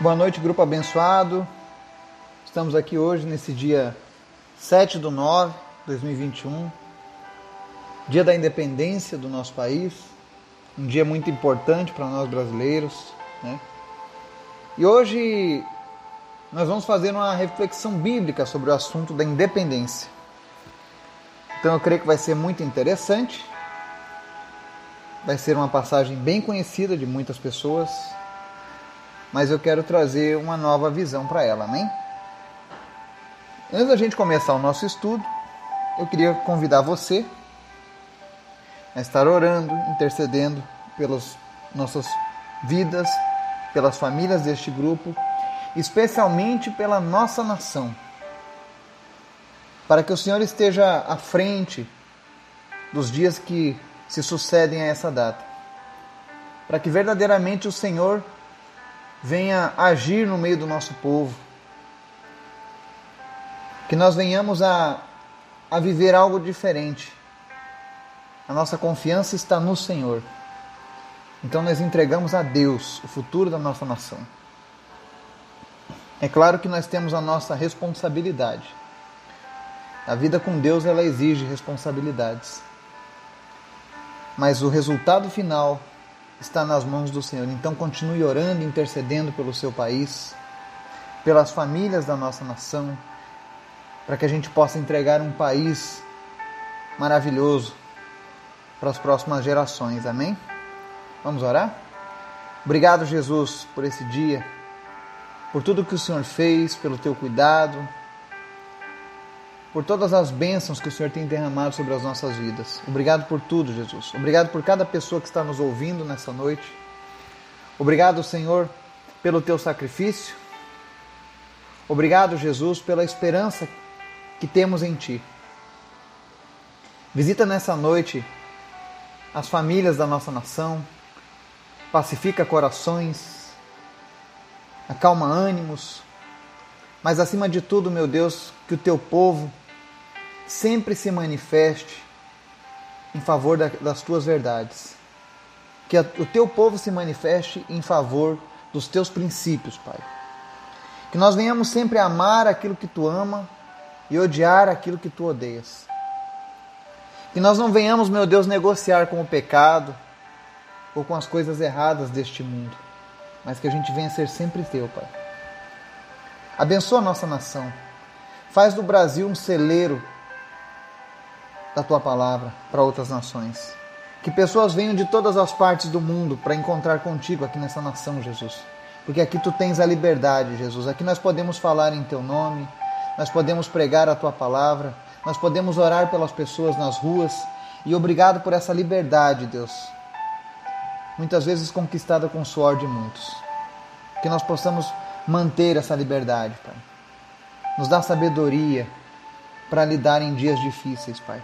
Boa noite, grupo abençoado. Estamos aqui hoje nesse dia 7 do 9 de 2021, dia da independência do nosso país, um dia muito importante para nós brasileiros. Né? E hoje nós vamos fazer uma reflexão bíblica sobre o assunto da independência. Então eu creio que vai ser muito interessante. Vai ser uma passagem bem conhecida de muitas pessoas mas eu quero trazer uma nova visão para ela, amém? Antes da gente começar o nosso estudo, eu queria convidar você a estar orando, intercedendo pelas nossas vidas, pelas famílias deste grupo, especialmente pela nossa nação. Para que o Senhor esteja à frente dos dias que se sucedem a essa data. Para que verdadeiramente o Senhor venha agir no meio do nosso povo. Que nós venhamos a, a viver algo diferente. A nossa confiança está no Senhor. Então nós entregamos a Deus o futuro da nossa nação. É claro que nós temos a nossa responsabilidade. A vida com Deus ela exige responsabilidades. Mas o resultado final está nas mãos do Senhor. Então continue orando, intercedendo pelo seu país, pelas famílias da nossa nação, para que a gente possa entregar um país maravilhoso para as próximas gerações. Amém? Vamos orar? Obrigado, Jesus, por esse dia, por tudo que o Senhor fez, pelo teu cuidado, por todas as bênçãos que o Senhor tem derramado sobre as nossas vidas. Obrigado por tudo, Jesus. Obrigado por cada pessoa que está nos ouvindo nessa noite. Obrigado, Senhor, pelo teu sacrifício. Obrigado, Jesus, pela esperança que temos em Ti. Visita nessa noite as famílias da nossa nação, pacifica corações, acalma ânimos, mas acima de tudo, meu Deus, que o teu povo sempre se manifeste em favor das tuas verdades. Que o teu povo se manifeste em favor dos teus princípios, Pai. Que nós venhamos sempre amar aquilo que tu ama e odiar aquilo que tu odeias. Que nós não venhamos, meu Deus, negociar com o pecado ou com as coisas erradas deste mundo, mas que a gente venha ser sempre teu, Pai. Abençoa a nossa nação. Faz do Brasil um celeiro da tua palavra para outras nações. Que pessoas venham de todas as partes do mundo para encontrar contigo aqui nessa nação, Jesus. Porque aqui tu tens a liberdade, Jesus. Aqui nós podemos falar em teu nome, nós podemos pregar a tua palavra, nós podemos orar pelas pessoas nas ruas. E obrigado por essa liberdade, Deus. Muitas vezes conquistada com o suor de muitos. Que nós possamos manter essa liberdade, Pai. Nos dá sabedoria para lidar em dias difíceis, Pai.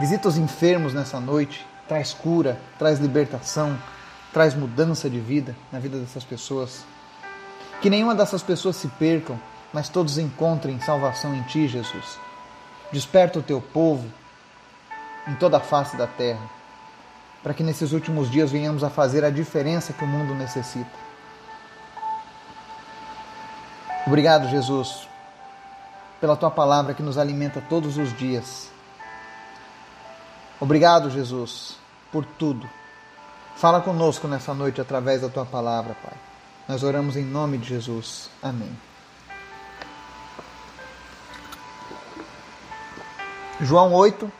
Visita os enfermos nessa noite, traz cura, traz libertação, traz mudança de vida na vida dessas pessoas. Que nenhuma dessas pessoas se percam, mas todos encontrem salvação em Ti, Jesus. Desperta o Teu povo em toda a face da terra, para que nesses últimos dias venhamos a fazer a diferença que o mundo necessita. Obrigado, Jesus, pela tua palavra que nos alimenta todos os dias. Obrigado, Jesus, por tudo. Fala conosco nessa noite através da tua palavra, Pai. Nós oramos em nome de Jesus. Amém. João 8,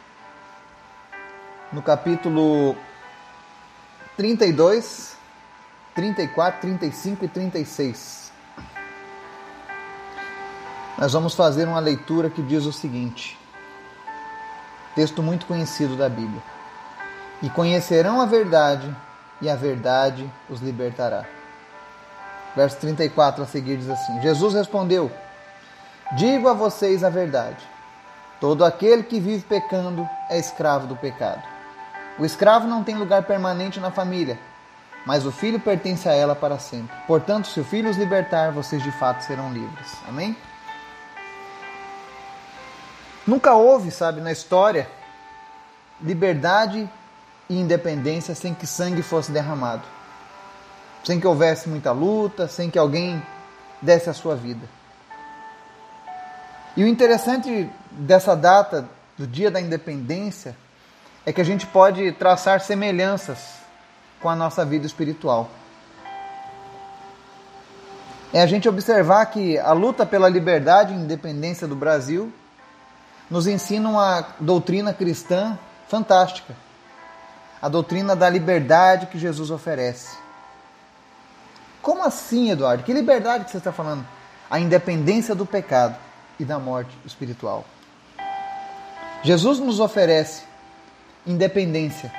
no capítulo 32, 34, 35 e 36 nós vamos fazer uma leitura que diz o seguinte: texto muito conhecido da Bíblia. E conhecerão a verdade, e a verdade os libertará. Verso 34 a seguir diz assim: Jesus respondeu: Digo a vocês a verdade. Todo aquele que vive pecando é escravo do pecado. O escravo não tem lugar permanente na família, mas o filho pertence a ela para sempre. Portanto, se o filho os libertar, vocês de fato serão livres. Amém? Nunca houve, sabe, na história, liberdade e independência sem que sangue fosse derramado. sem que houvesse muita luta, sem que alguém desse a sua vida. E o interessante dessa data, do dia da independência, é que a gente pode traçar semelhanças com a nossa vida espiritual. É a gente observar que a luta pela liberdade e independência do Brasil nos ensina uma doutrina cristã fantástica. A doutrina da liberdade que Jesus oferece. Como assim, Eduardo? Que liberdade que você está falando? A independência do pecado e da morte espiritual. Jesus nos oferece independência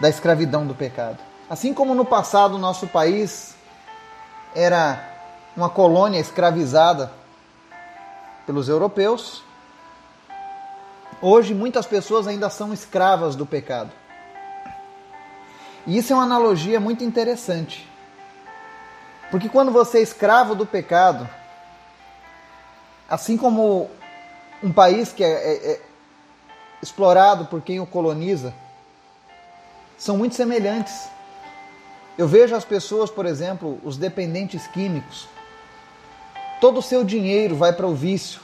da escravidão do pecado. Assim como no passado nosso país era uma colônia escravizada pelos europeus, hoje muitas pessoas ainda são escravas do pecado. E isso é uma analogia muito interessante. Porque quando você é escravo do pecado, assim como um país que é, é, é explorado por quem o coloniza, são muito semelhantes. Eu vejo as pessoas, por exemplo, os dependentes químicos, todo o seu dinheiro vai para o vício,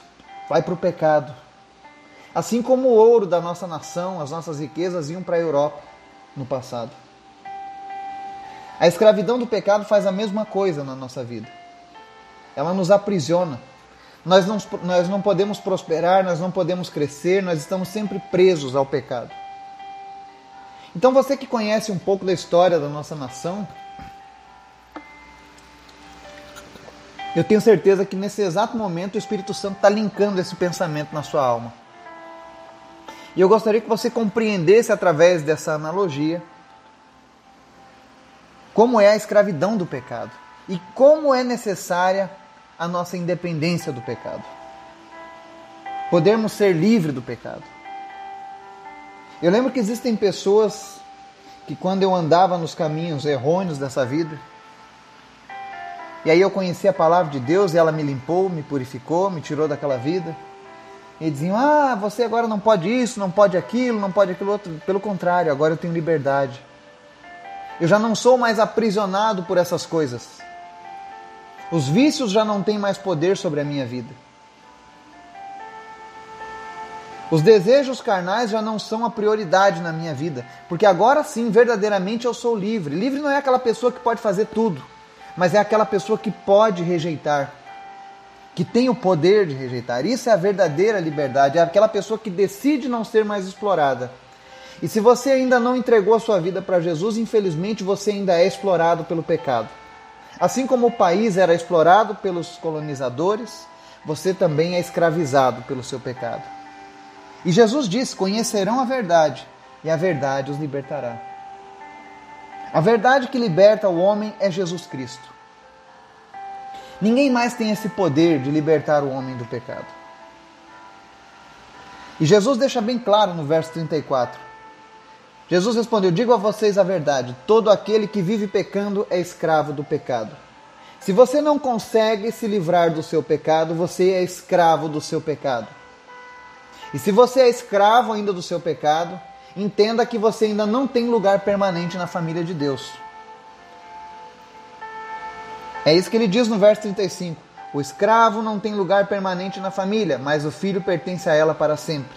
vai para o pecado. Assim como o ouro da nossa nação, as nossas riquezas iam para a Europa no passado. A escravidão do pecado faz a mesma coisa na nossa vida. Ela nos aprisiona. Nós não, nós não podemos prosperar, nós não podemos crescer, nós estamos sempre presos ao pecado. Então, você que conhece um pouco da história da nossa nação, eu tenho certeza que nesse exato momento o Espírito Santo está linkando esse pensamento na sua alma. E eu gostaria que você compreendesse através dessa analogia como é a escravidão do pecado e como é necessária a nossa independência do pecado. Podermos ser livres do pecado. Eu lembro que existem pessoas que quando eu andava nos caminhos errôneos dessa vida, e aí eu conheci a palavra de Deus e ela me limpou, me purificou, me tirou daquela vida. E diziam: "Ah, você agora não pode isso, não pode aquilo, não pode aquilo outro". Pelo contrário, agora eu tenho liberdade. Eu já não sou mais aprisionado por essas coisas. Os vícios já não têm mais poder sobre a minha vida. Os desejos carnais já não são a prioridade na minha vida, porque agora sim, verdadeiramente eu sou livre. Livre não é aquela pessoa que pode fazer tudo, mas é aquela pessoa que pode rejeitar, que tem o poder de rejeitar. Isso é a verdadeira liberdade, é aquela pessoa que decide não ser mais explorada e se você ainda não entregou a sua vida para Jesus, infelizmente você ainda é explorado pelo pecado. Assim como o país era explorado pelos colonizadores, você também é escravizado pelo seu pecado. E Jesus disse: Conhecerão a verdade, e a verdade os libertará. A verdade que liberta o homem é Jesus Cristo. Ninguém mais tem esse poder de libertar o homem do pecado. E Jesus deixa bem claro no verso 34: Jesus respondeu: Digo a vocês a verdade: todo aquele que vive pecando é escravo do pecado. Se você não consegue se livrar do seu pecado, você é escravo do seu pecado. E se você é escravo ainda do seu pecado, entenda que você ainda não tem lugar permanente na família de Deus. É isso que ele diz no verso 35. O escravo não tem lugar permanente na família, mas o filho pertence a ela para sempre.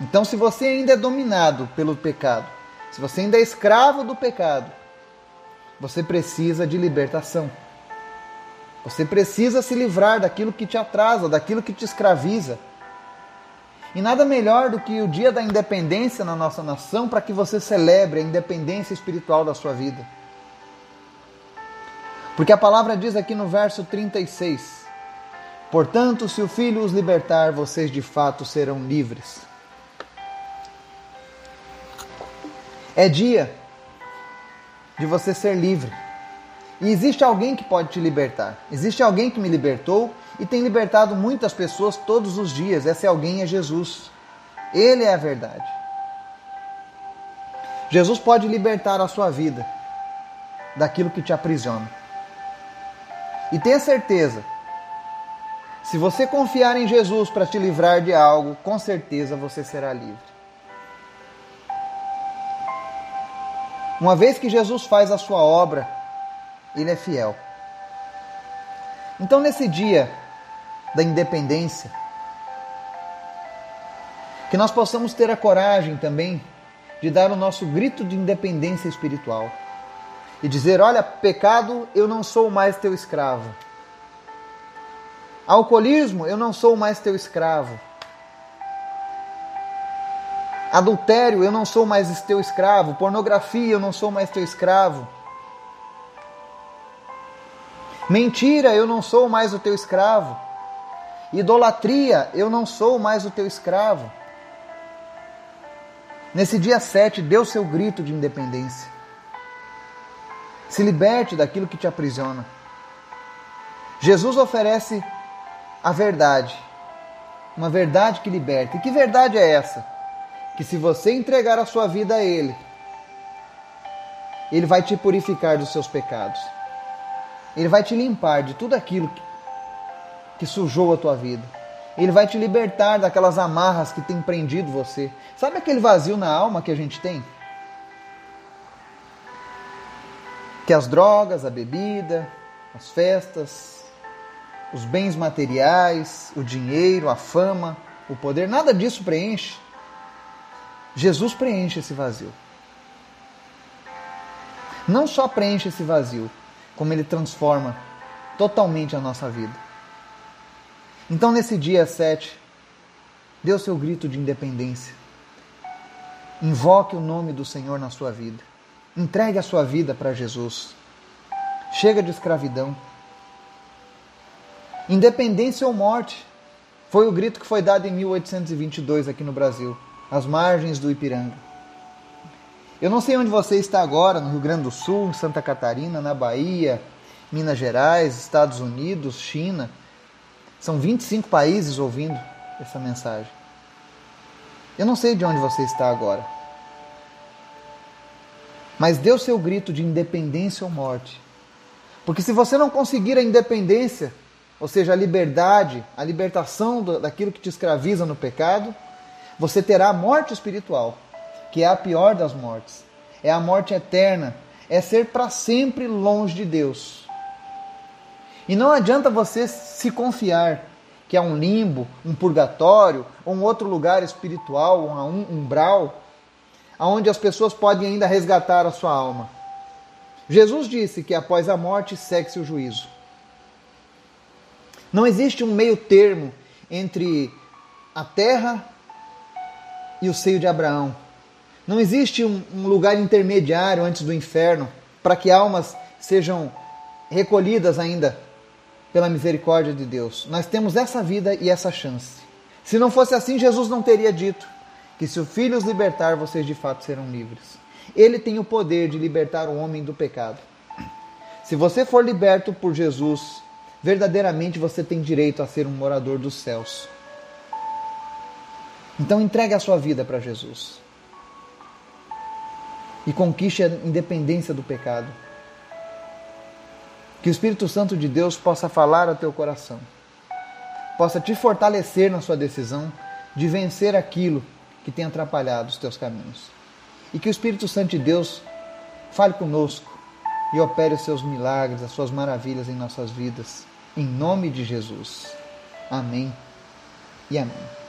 Então, se você ainda é dominado pelo pecado, se você ainda é escravo do pecado, você precisa de libertação. Você precisa se livrar daquilo que te atrasa, daquilo que te escraviza. E nada melhor do que o dia da independência na nossa nação para que você celebre a independência espiritual da sua vida. Porque a palavra diz aqui no verso 36: Portanto, se o Filho os libertar, vocês de fato serão livres. É dia de você ser livre. E existe alguém que pode te libertar. Existe alguém que me libertou e tem libertado muitas pessoas todos os dias. Esse alguém é Jesus. Ele é a verdade. Jesus pode libertar a sua vida daquilo que te aprisiona. E tenha certeza, se você confiar em Jesus para te livrar de algo, com certeza você será livre. Uma vez que Jesus faz a sua obra, ele é fiel. Então, nesse dia da independência, que nós possamos ter a coragem também de dar o nosso grito de independência espiritual e dizer: Olha, pecado, eu não sou mais teu escravo. Alcoolismo, eu não sou mais teu escravo. Adultério, eu não sou mais teu escravo. Pornografia, eu não sou mais teu escravo. Mentira, eu não sou mais o teu escravo. Idolatria, eu não sou mais o teu escravo. Nesse dia 7, dê o seu grito de independência. Se liberte daquilo que te aprisiona. Jesus oferece a verdade, uma verdade que liberta. E que verdade é essa? Que se você entregar a sua vida a Ele, Ele vai te purificar dos seus pecados. Ele vai te limpar de tudo aquilo que sujou a tua vida. Ele vai te libertar daquelas amarras que tem prendido você. Sabe aquele vazio na alma que a gente tem? Que as drogas, a bebida, as festas, os bens materiais, o dinheiro, a fama, o poder, nada disso preenche. Jesus preenche esse vazio. Não só preenche esse vazio, como ele transforma totalmente a nossa vida. Então, nesse dia 7, dê o seu grito de independência. Invoque o nome do Senhor na sua vida. Entregue a sua vida para Jesus. Chega de escravidão. Independência ou morte foi o grito que foi dado em 1822 aqui no Brasil, às margens do Ipiranga. Eu não sei onde você está agora, no Rio Grande do Sul, em Santa Catarina, na Bahia, Minas Gerais, Estados Unidos, China. São 25 países ouvindo essa mensagem. Eu não sei de onde você está agora. Mas dê o seu grito de independência ou morte. Porque se você não conseguir a independência, ou seja, a liberdade, a libertação daquilo que te escraviza no pecado, você terá a morte espiritual que é a pior das mortes. É a morte eterna, é ser para sempre longe de Deus. E não adianta você se confiar que é um limbo, um purgatório, ou um outro lugar espiritual, um umbral, onde as pessoas podem ainda resgatar a sua alma. Jesus disse que após a morte segue-se o juízo. Não existe um meio termo entre a terra e o seio de Abraão. Não existe um, um lugar intermediário antes do inferno para que almas sejam recolhidas ainda pela misericórdia de Deus. Nós temos essa vida e essa chance. Se não fosse assim, Jesus não teria dito que se o Filho os libertar, vocês de fato serão livres. Ele tem o poder de libertar o homem do pecado. Se você for liberto por Jesus, verdadeiramente você tem direito a ser um morador dos céus. Então entregue a sua vida para Jesus e conquiste a independência do pecado. Que o Espírito Santo de Deus possa falar ao teu coração, possa te fortalecer na sua decisão de vencer aquilo que tem atrapalhado os teus caminhos. E que o Espírito Santo de Deus fale conosco e opere os seus milagres, as suas maravilhas em nossas vidas. Em nome de Jesus. Amém e amém.